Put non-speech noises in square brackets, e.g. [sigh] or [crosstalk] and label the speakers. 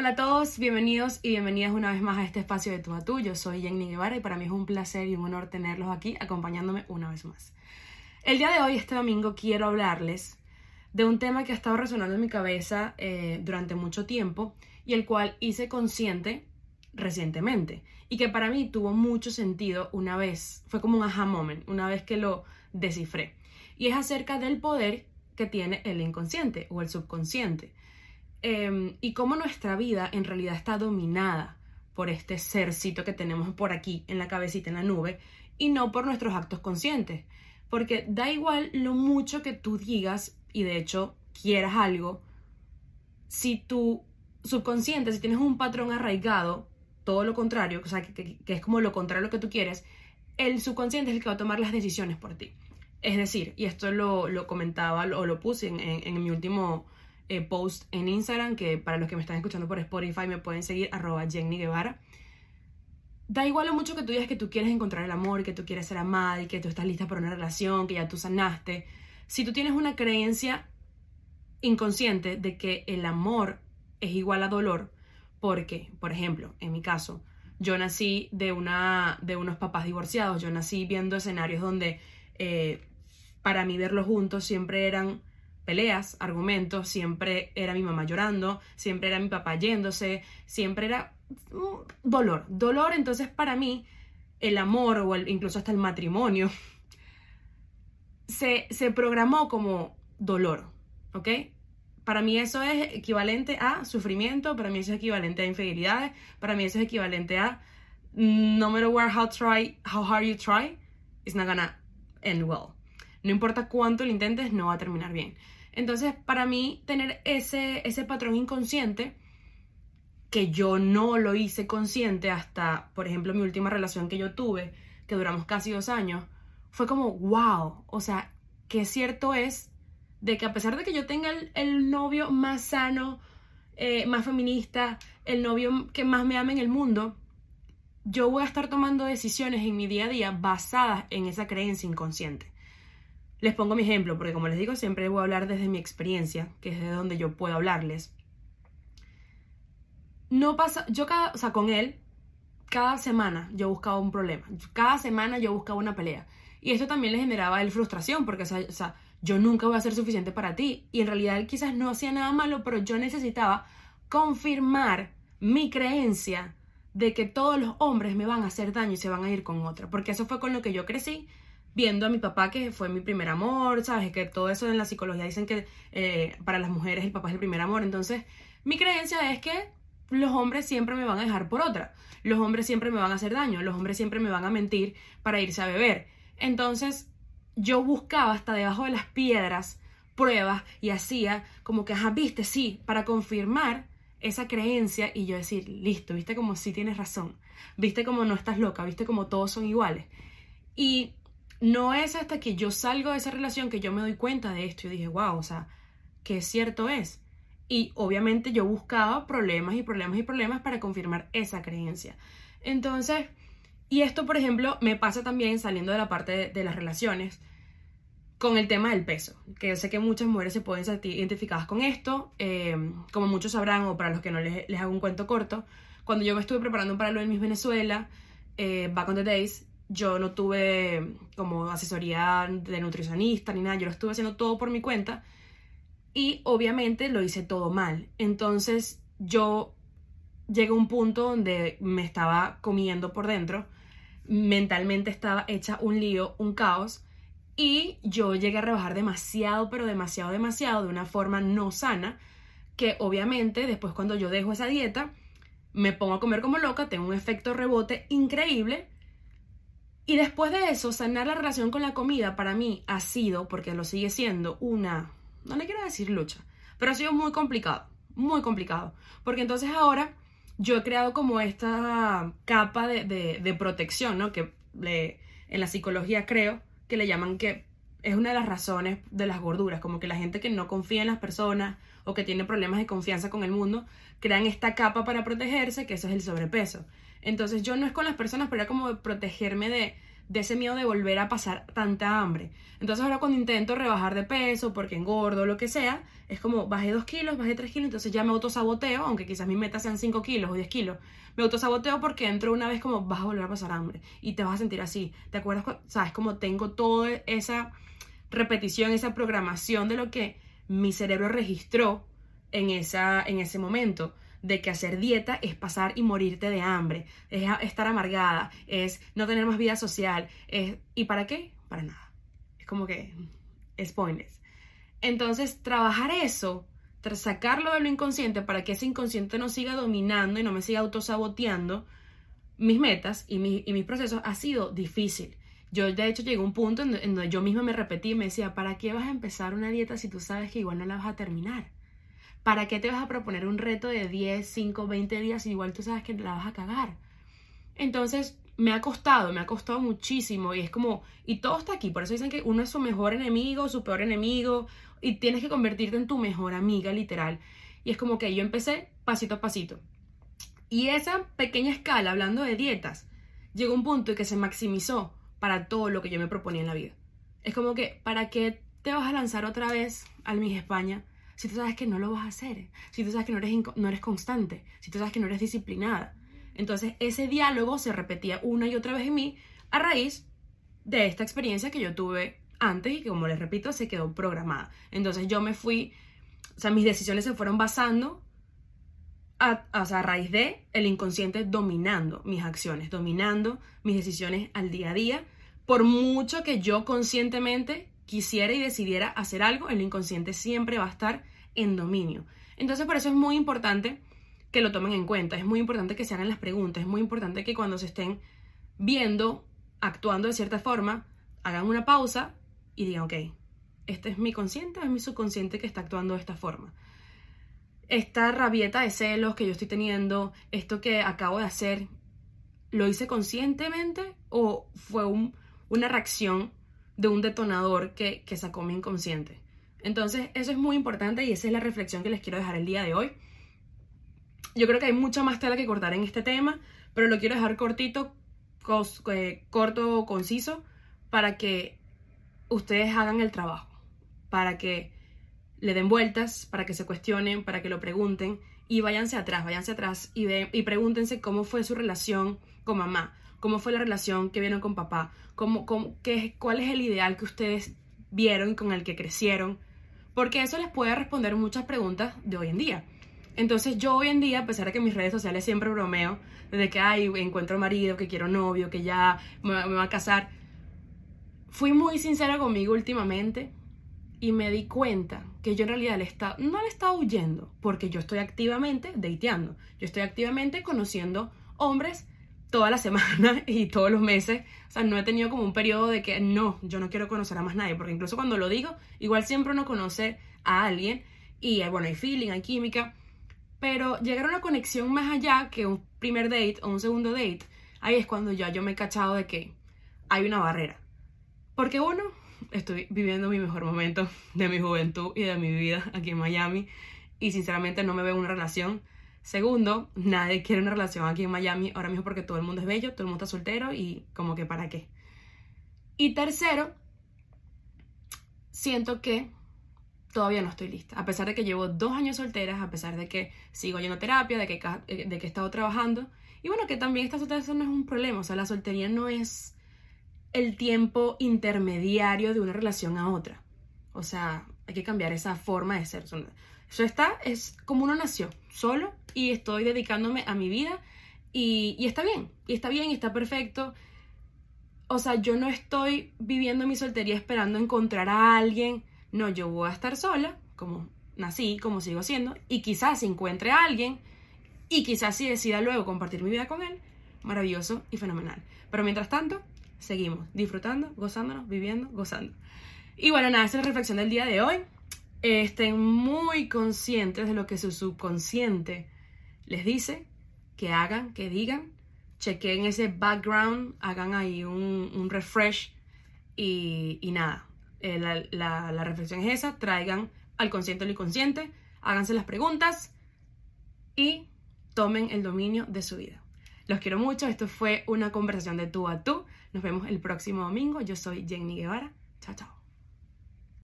Speaker 1: Hola a todos, bienvenidos y bienvenidas una vez más a este espacio de tú a tú. Yo soy Jenny Guevara y para mí es un placer y un honor tenerlos aquí acompañándome una vez más. El día de hoy, este domingo, quiero hablarles de un tema que ha estado resonando en mi cabeza eh, durante mucho tiempo y el cual hice consciente recientemente y que para mí tuvo mucho sentido una vez, fue como un aha moment, una vez que lo descifré. Y es acerca del poder que tiene el inconsciente o el subconsciente. Em, y cómo nuestra vida en realidad está dominada por este sercito que tenemos por aquí en la cabecita, en la nube, y no por nuestros actos conscientes. Porque da igual lo mucho que tú digas y de hecho quieras algo, si tu subconsciente, si tienes un patrón arraigado, todo lo contrario, o sea, que, es como lo contrario a lo que tú quieres, el subconsciente es el que va a tomar las decisiones por ti. Es decir, y esto lo, comentaba o lo, puse en mi último eh, post en Instagram, que para los que me están escuchando por Spotify me pueden seguir arroba Jenny Guevara. Da igual lo mucho que tú digas que tú quieres encontrar el amor, que tú quieres ser amada y que tú estás lista para una relación, que ya tú sanaste. Si tú tienes una creencia inconsciente de que el amor es igual a dolor, porque, por ejemplo, en mi caso, yo nací de, una, de unos papás divorciados, yo nací viendo escenarios donde eh, para mí verlos juntos siempre eran peleas, argumentos, siempre era mi mamá llorando, siempre era mi papá yéndose, siempre era dolor. Dolor, entonces para mí, el amor o incluso hasta el matrimonio [laughs] se, se programó como dolor, ¿ok? Para mí eso es equivalente a sufrimiento, para mí eso es equivalente a infidelidades, para mí eso es equivalente a no matter where how try how hard you try, it's not gonna end well. No importa cuánto lo intentes, no va a terminar bien. Entonces, para mí, tener ese, ese patrón inconsciente, que yo no lo hice consciente hasta, por ejemplo, mi última relación que yo tuve, que duramos casi dos años, fue como, wow, o sea, qué cierto es de que a pesar de que yo tenga el, novio más sano, eh, más feminista, el novio que más me ama en el mundo, yo voy a estar tomando decisiones en mi día a día basadas en esa creencia inconsciente. Les pongo mi ejemplo, porque como les digo, siempre voy a hablar desde mi experiencia, que es de donde yo puedo hablarles. No pasa, yo cada, o sea, con él, cada semana yo buscaba un problema, cada semana yo buscaba una pelea. Y esto también le generaba a él frustración, porque, o sea, yo nunca voy a ser suficiente para ti. Y en realidad él quizás no hacía nada malo, pero yo necesitaba confirmar mi creencia de que todos los hombres me van a hacer daño y se van a ir con otra. Porque eso fue con lo que yo crecí viendo a mi papá que fue mi primer amor, ¿sabes? Que todo eso en la psicología dicen que eh, para las mujeres el papá es el primer amor. Entonces, mi creencia es que los hombres siempre me van a dejar por otra. Los hombres siempre me van a hacer daño. Los hombres siempre me van a mentir para irse a beber. Entonces, yo buscaba hasta debajo de las piedras pruebas y hacía como que, ajá, viste, sí, para confirmar esa creencia y yo decir, listo, viste como sí tienes razón, viste como no estás loca, viste como todos son iguales. Y no es hasta que yo salgo de esa relación que yo me doy cuenta de esto y dije, wow, o sea, qué cierto es. Y obviamente yo buscaba problemas y problemas y problemas para confirmar esa creencia. Entonces, y esto, por ejemplo, me pasa también saliendo de la parte de, las relaciones con el tema del peso, que yo sé que muchas mujeres se pueden sentir identificadas con esto, eh, como muchos sabrán, o para los que no les, les, hago un cuento corto, cuando yo me estuve preparando para lo de Miss Venezuela, eh, Back on the Days, yo no tuve como asesoría de nutricionista ni nada, yo lo estuve haciendo todo por mi cuenta y obviamente lo hice todo mal. Entonces yo llegué a un punto donde me estaba comiendo por dentro, mentalmente estaba hecha un lío, un caos y yo llegué a rebajar demasiado, pero demasiado, demasiado de una forma no sana que obviamente después cuando yo dejo esa dieta me pongo a comer como loca, tengo un efecto rebote increíble y después de eso, sanar la relación con la comida para mí ha sido, porque lo sigue siendo, una, no le quiero decir lucha, pero ha sido muy complicado, muy complicado. Porque entonces ahora yo he creado como esta capa de, protección, ¿no? Que en la psicología creo que le llaman que es una de las razones de las gorduras, como que la gente que no confía en las personas o que tiene problemas de confianza con el mundo, crean esta capa para protegerse, que eso es el sobrepeso. Entonces yo no es con las personas, pero era como protegerme de, de ese miedo de volver a pasar tanta hambre. Entonces ahora cuando intento rebajar de peso, porque engordo, lo que sea, es como bajé 2 kilos, bajé 3 kilos, entonces ya me autosaboteo, aunque quizás mi meta sean 5 kilos o 10 kilos. Me autosaboteo porque entro una vez como vas a volver a pasar hambre y te vas a sentir así. ¿Te acuerdas? ¿Sabes? Como tengo toda esa repetición, esa programación de lo que mi cerebro registró en, esa, en ese momento de que hacer dieta es pasar y morirte de hambre, es estar amargada, es no tener más vida social, es ¿y para qué? Para nada. Es como que es. Entonces, trabajar eso, sacarlo de lo inconsciente para que ese inconsciente no siga dominando y no me siga autosaboteando mis metas y, y mis procesos ha sido difícil. Yo de hecho llegué a un punto en donde yo misma me repetí y me decía, ¿para qué vas a empezar una dieta si tú sabes que igual no la vas a terminar? ¿Para qué te vas a proponer un reto de 10, 5, 20 días si igual tú sabes que la vas a cagar? Entonces, me ha costado, me ha costado muchísimo y es como, y todo está aquí, por eso dicen que uno es su mejor enemigo, su peor enemigo, y tienes que convertirte en tu mejor amiga, literal. Y es como que yo empecé pasito a pasito. Y esa pequeña escala, hablando de dietas, llegó un punto en que se maximizó para todo lo que yo me proponía en la vida. Es como que, ¿para qué te vas a lanzar otra vez al Miss España si tú sabes que no lo vas a hacer, si tú sabes que no eres, no eres constante, si tú sabes que no eres disciplinada. Entonces ese diálogo se repetía una y otra vez en mí a raíz de esta experiencia que yo tuve antes y que como les repito se quedó programada. Entonces yo me fui, o sea, mis decisiones se fueron basando a, a raíz de el inconsciente dominando mis acciones, dominando mis decisiones al día a día. Por mucho que yo conscientemente quisiera y decidiera hacer algo, el inconsciente siempre va a estar en dominio. Entonces por eso es muy importante que lo tomen en cuenta, es muy importante que se hagan las preguntas, es muy importante que cuando se estén viendo, actuando de cierta forma, hagan una pausa y digan, ok, ¿este es mi consciente o es mi subconsciente que está actuando de esta forma? Esta rabieta de celos que yo estoy teniendo, esto que acabo de hacer, ¿lo hice conscientemente o fue una reacción de un detonador que, sacó mi inconsciente. Entonces, eso es muy importante y esa es la reflexión que les quiero dejar el día de hoy. Yo creo que hay mucha más tela que cortar en este tema, pero lo quiero dejar cortito, eh, corto, conciso, para que ustedes hagan el trabajo, para que le den vueltas, para que se cuestionen, para que lo pregunten y váyanse atrás, váyanse atrás y, y pregúntense cómo fue su relación con mamá, cómo fue la relación que vieron con papá, cómo, qué, cuál es el ideal que ustedes vieron con el que crecieron, porque eso les puede responder muchas preguntas de hoy en día. Entonces yo hoy en día, a pesar de que mis redes sociales siempre bromeo, desde que hay encuentro marido, que quiero novio, que ya me, va a casar, fui muy sincera conmigo últimamente y me di cuenta que yo en realidad le está, no le estaba huyendo, porque yo estoy activamente dateando, yo estoy activamente conociendo hombres toda la semana [laughs] y todos los meses. O sea, no he tenido como un periodo de que no, yo no quiero conocer a más nadie, porque incluso cuando lo digo, igual siempre uno conoce a alguien y bueno, hay feeling, hay química, pero llegar a una conexión más allá que un primer date o un segundo date, ahí es cuando ya yo me he cachado de que hay una barrera. Porque uno, estoy viviendo mi mejor momento [laughs] de mi juventud y de mi vida aquí en Miami y sinceramente no me veo en una relación Segundo, nadie quiere una relación aquí en Miami ahora mismo porque todo el mundo es bello, todo el mundo está soltero y como que para qué. Y tercero, siento que todavía no estoy lista. A pesar de que llevo dos años solteras, a pesar de que sigo yendo terapia, de que, eh, de que he estado trabajando. Y bueno, que también esta soltería no es un problema. O sea, la soltería no es el tiempo intermediario de una relación a otra. O sea, hay que cambiar esa forma de ser. Eso está, es como uno nació, solo, y estoy dedicándome a mi vida, y, está bien, y está bien, y está perfecto. O sea, yo no estoy viviendo mi soltería esperando encontrar a alguien. No, yo voy a estar sola, como nací, como sigo siendo, y quizás encuentre a alguien, y quizás si decida luego compartir mi vida con él, maravilloso y fenomenal. Pero mientras tanto, seguimos disfrutando, gozándonos, viviendo, gozando. Y bueno, nada, esa es la reflexión del día de hoy estén muy conscientes de lo que su subconsciente les dice, que hagan, que digan, chequen ese background, hagan ahí un, refresh y, nada, eh, la, reflexión es esa, traigan al consciente lo inconsciente, háganse las preguntas y tomen el dominio de su vida. Los quiero mucho, esto fue una conversación de tú a tú. Nos vemos el próximo domingo. Yo soy Jenny Guevara. Chao, chao.